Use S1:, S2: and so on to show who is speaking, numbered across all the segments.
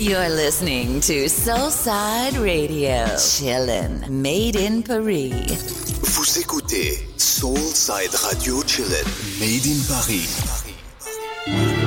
S1: You're listening to Soulside Radio. Chillin', made in Paris.
S2: Vous écoutez Soulside Radio Chillin', made in Paris.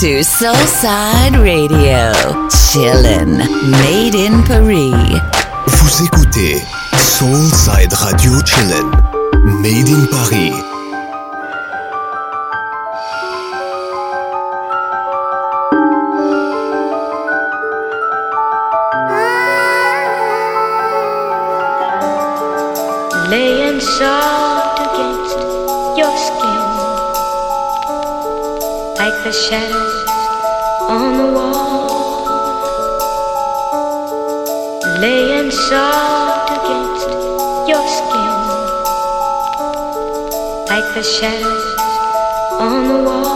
S3: To
S1: Soulside Radio. Chillin', made in Paris.
S4: Vous écoutez Soulside Radio Chillin', made in Paris.
S5: laying soft against your skin, like the shadows the shadows on the wall.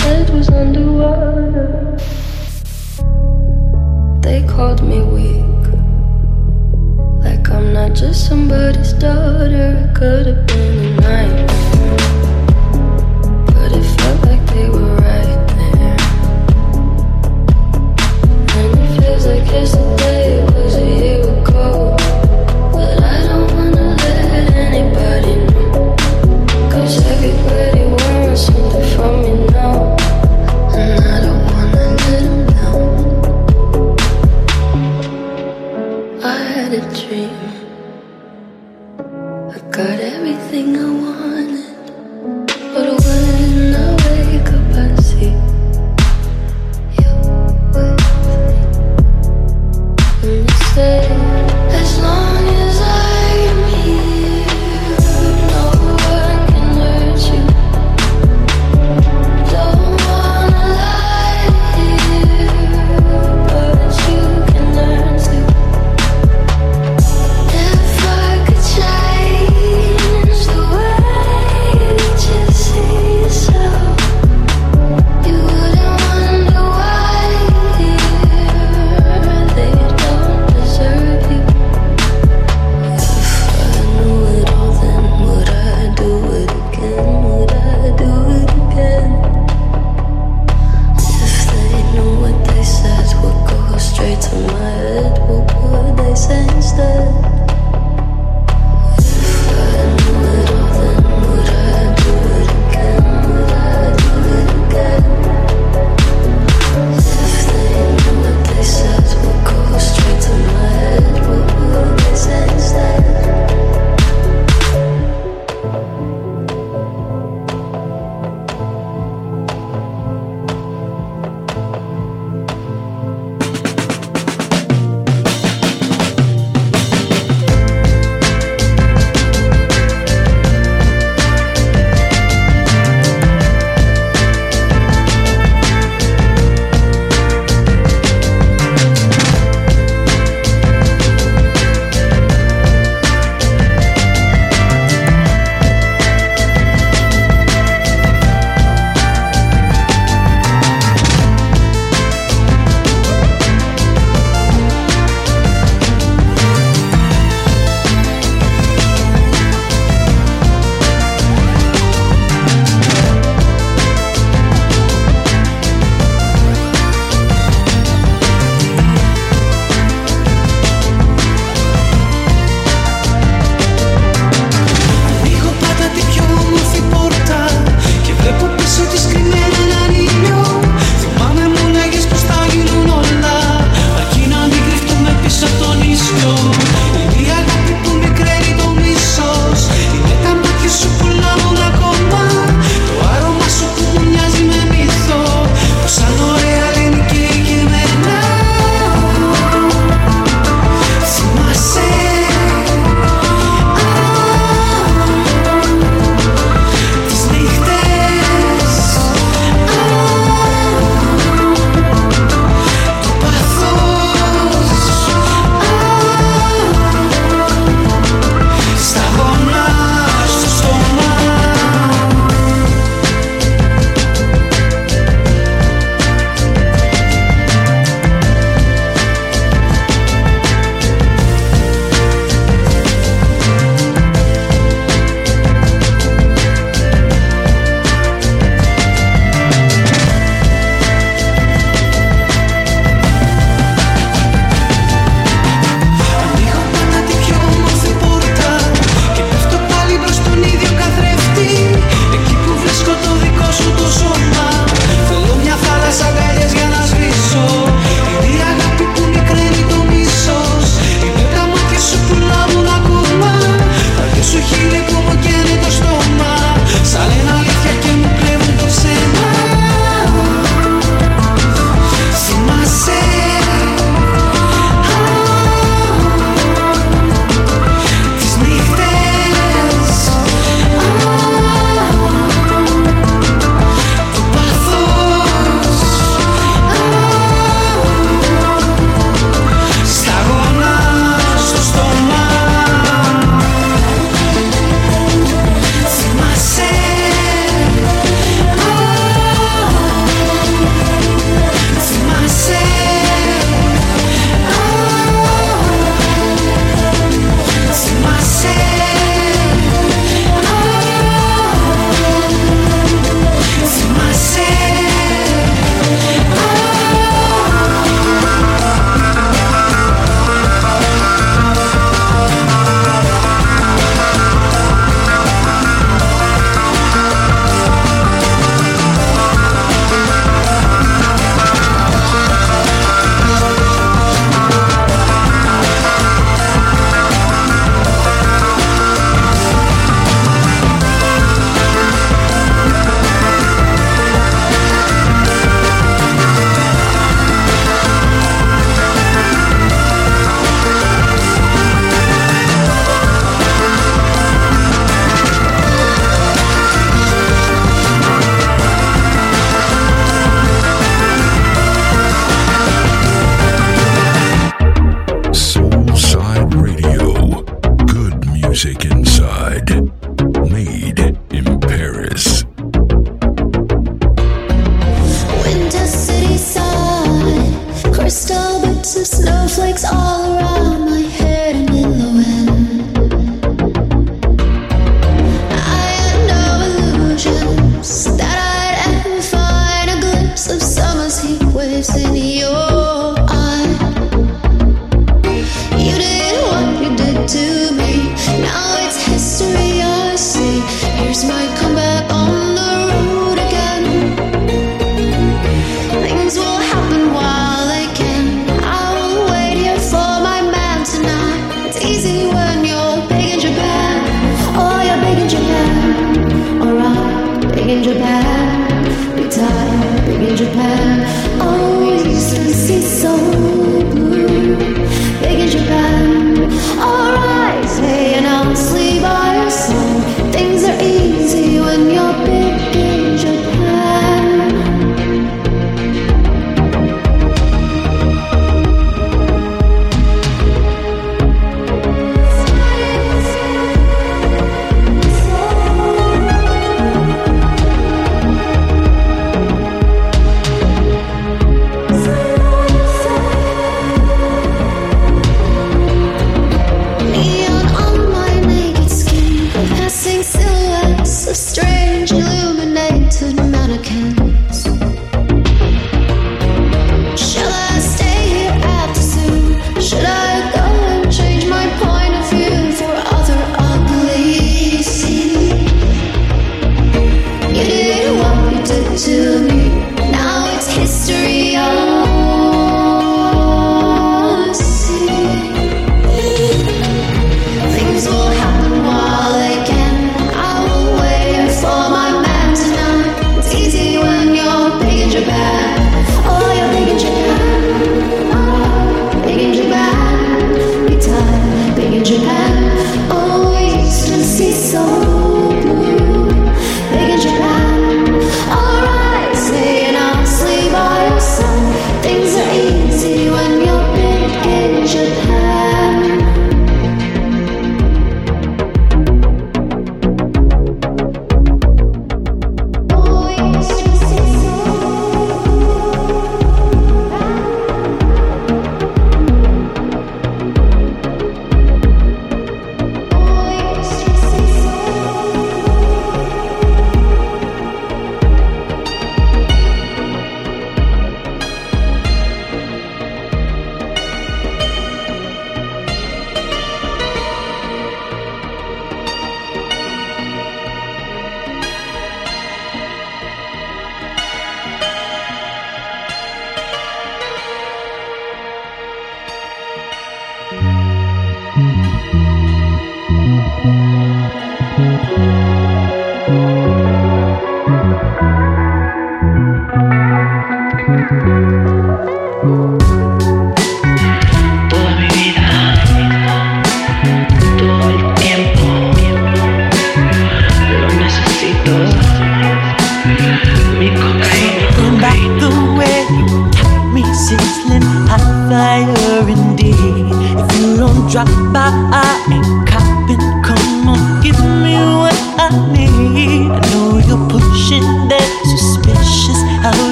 S6: head was underwater. They
S7: called me
S5: weak. Like I'm not just somebody's daughter. It could have
S3: been a nightmare.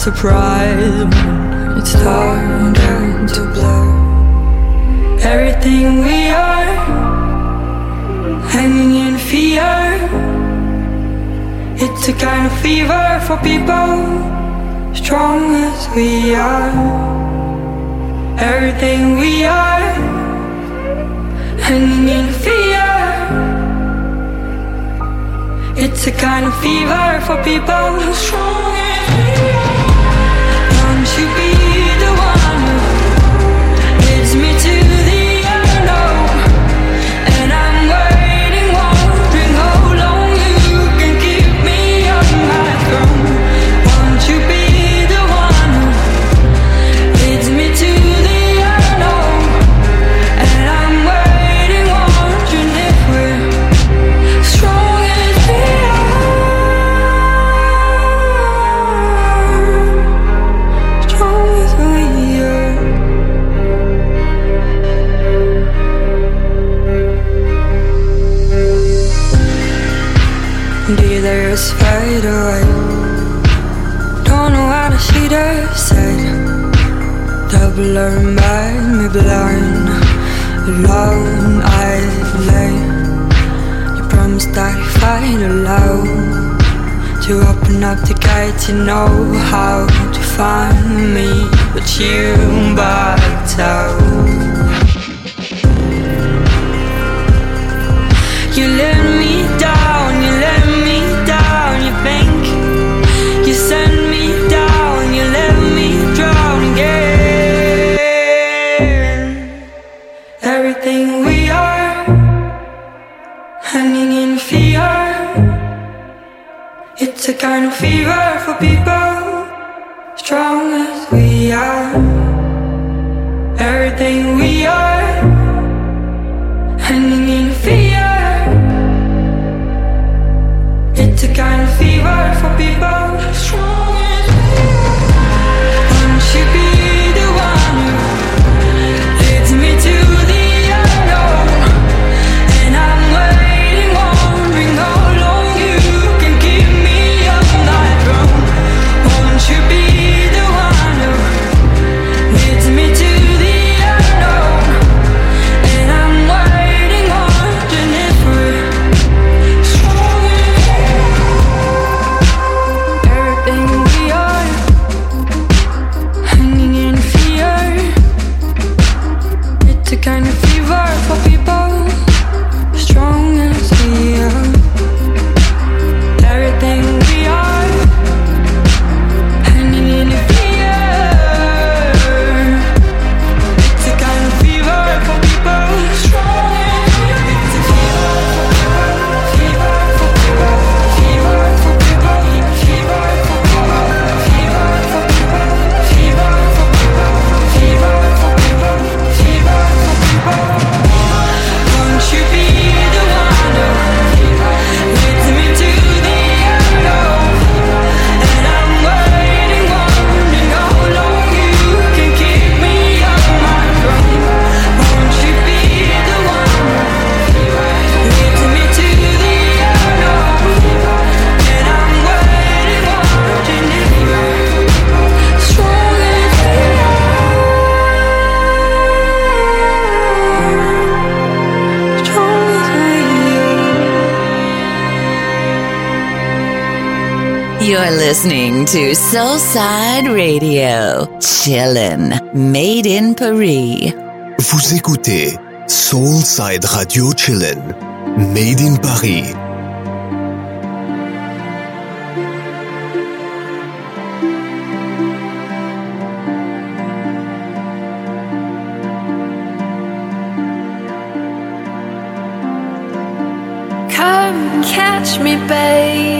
S3: surprise when it's starting to blur. Everything we are hanging in fear. It's a kind of fever for people strong as we are. Everything we are hanging in fear. It's a kind of fever for people strong. blind, alone I lay. You promised I'd find a love to open up the gate. You know how to find me, but you backed out. You let me. fever for people strong as we are. Everything we are, hanging in fear. It's a kind of fever for people strong.
S1: listening to Soulside Radio, chillin', made in Paris.
S4: Vous écoutez Soulside Radio Chillin', made in Paris.
S5: Come catch me, babe.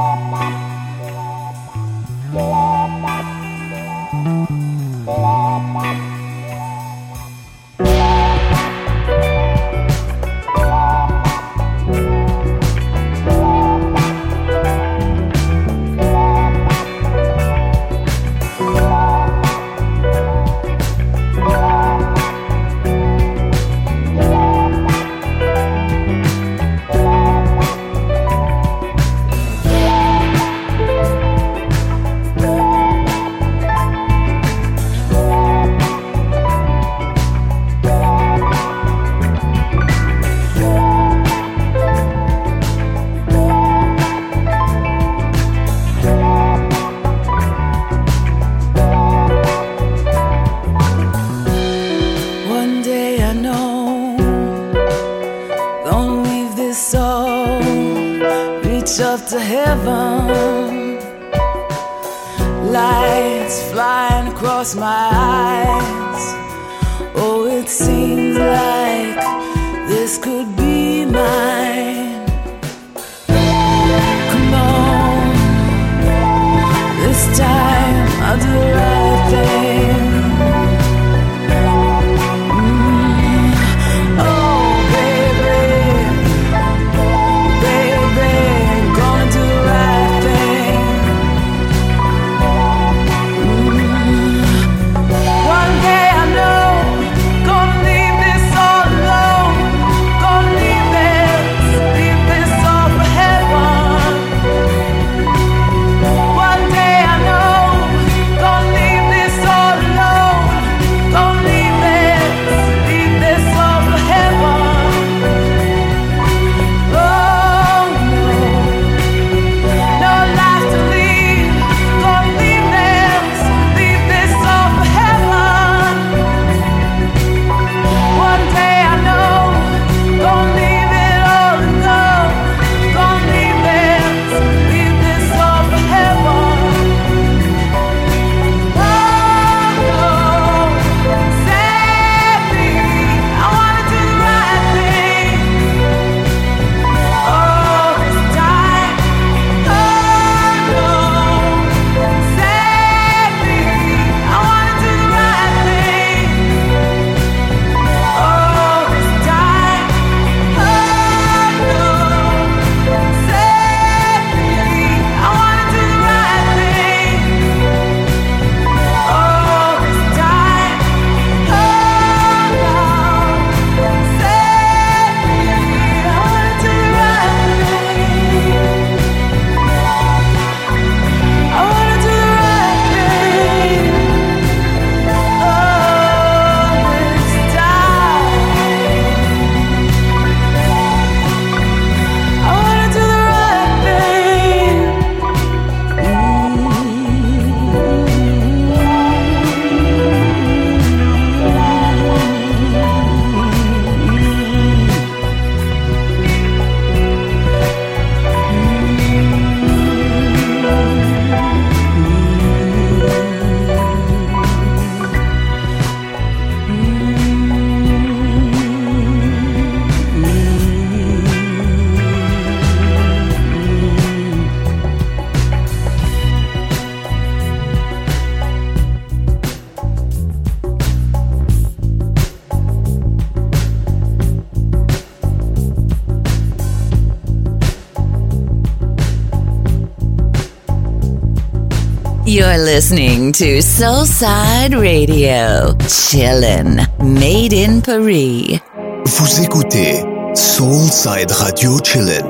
S1: You're listening to Soulside Radio. Chillin'. Made in Paris.
S4: Vous écoutez Soulside Radio Chillin'.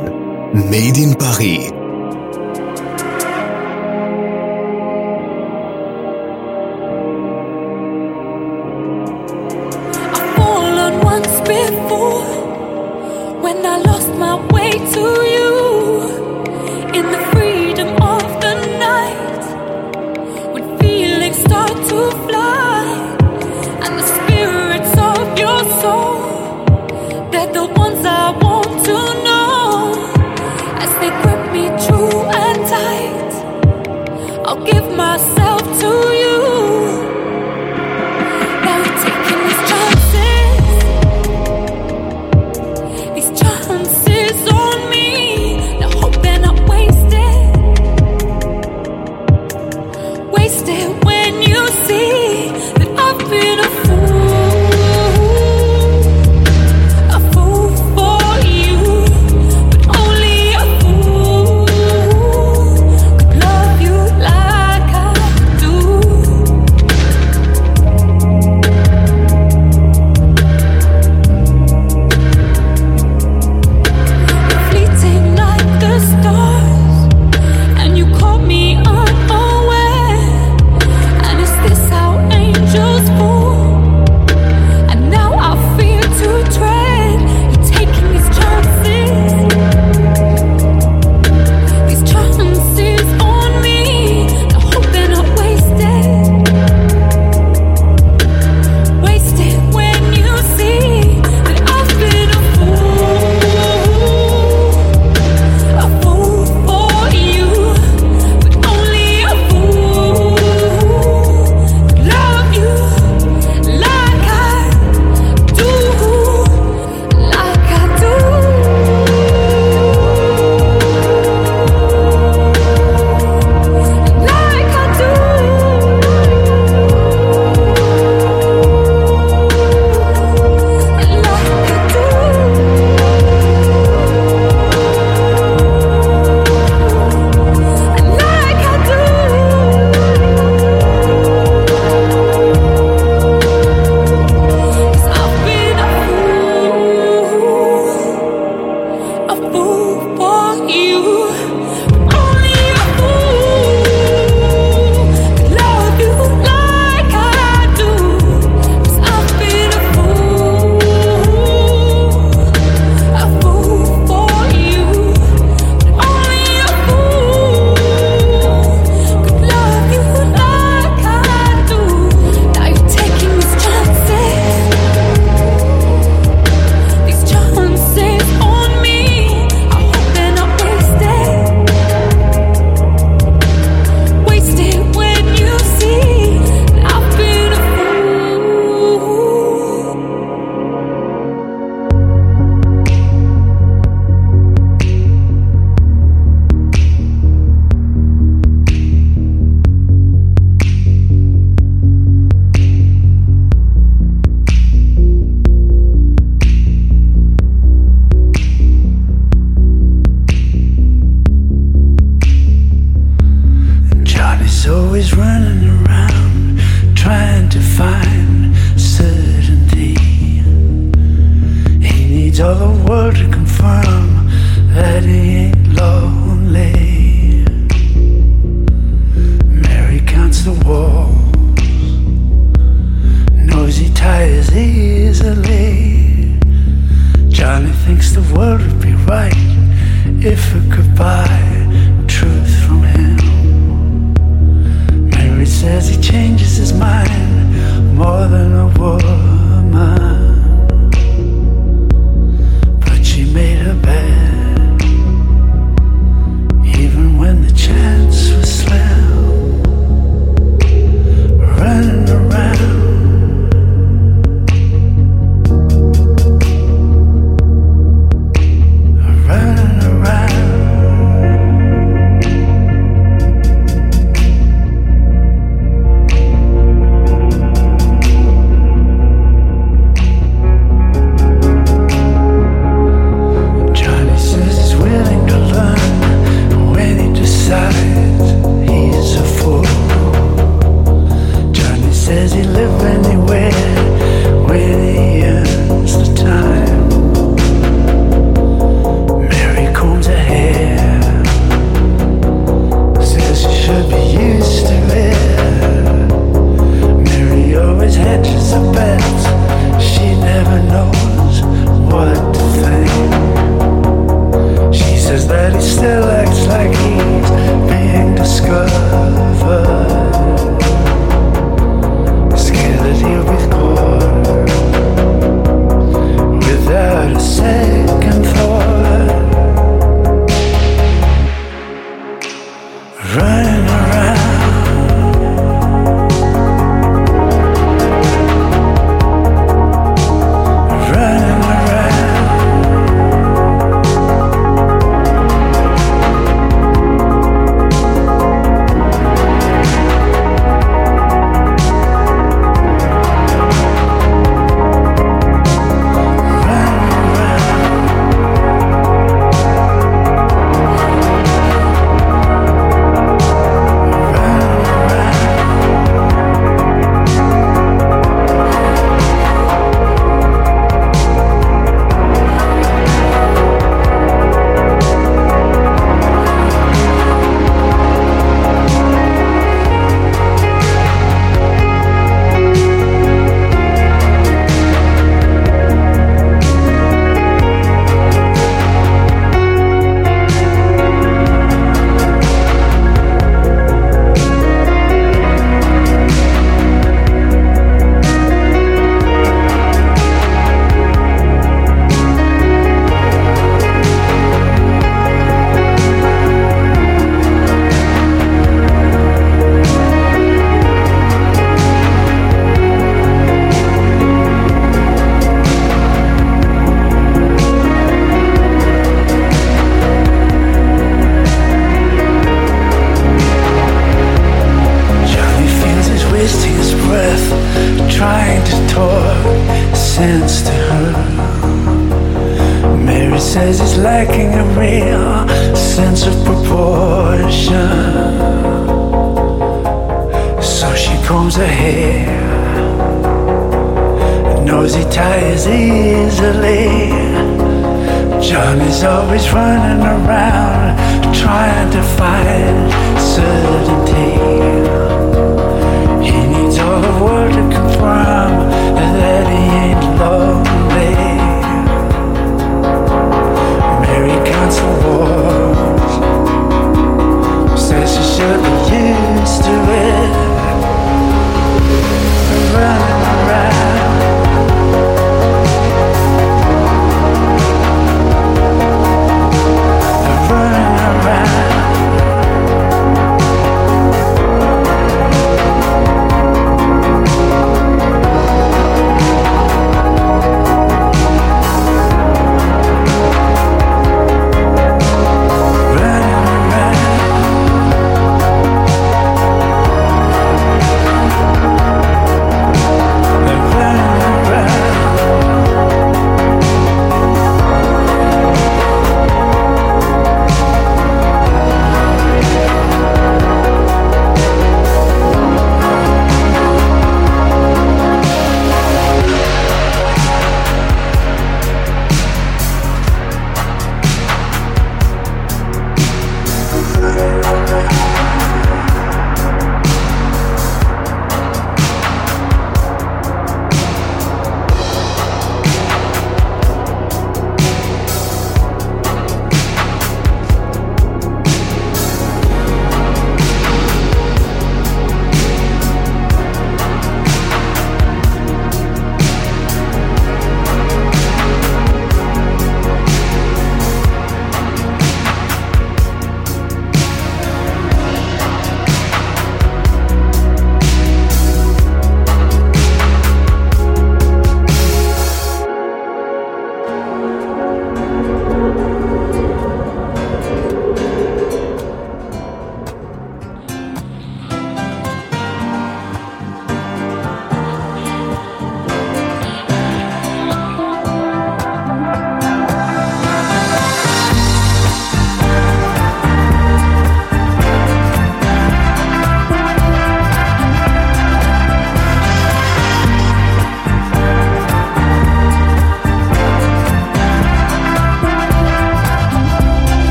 S4: Made in Paris.
S8: Always running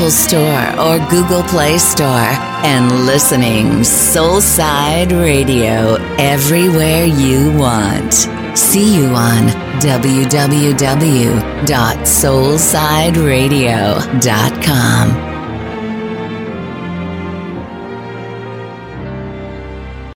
S1: Apple Store or Google Play Store and listening Soulside Radio everywhere you want. See you on www.soulsideradio.com.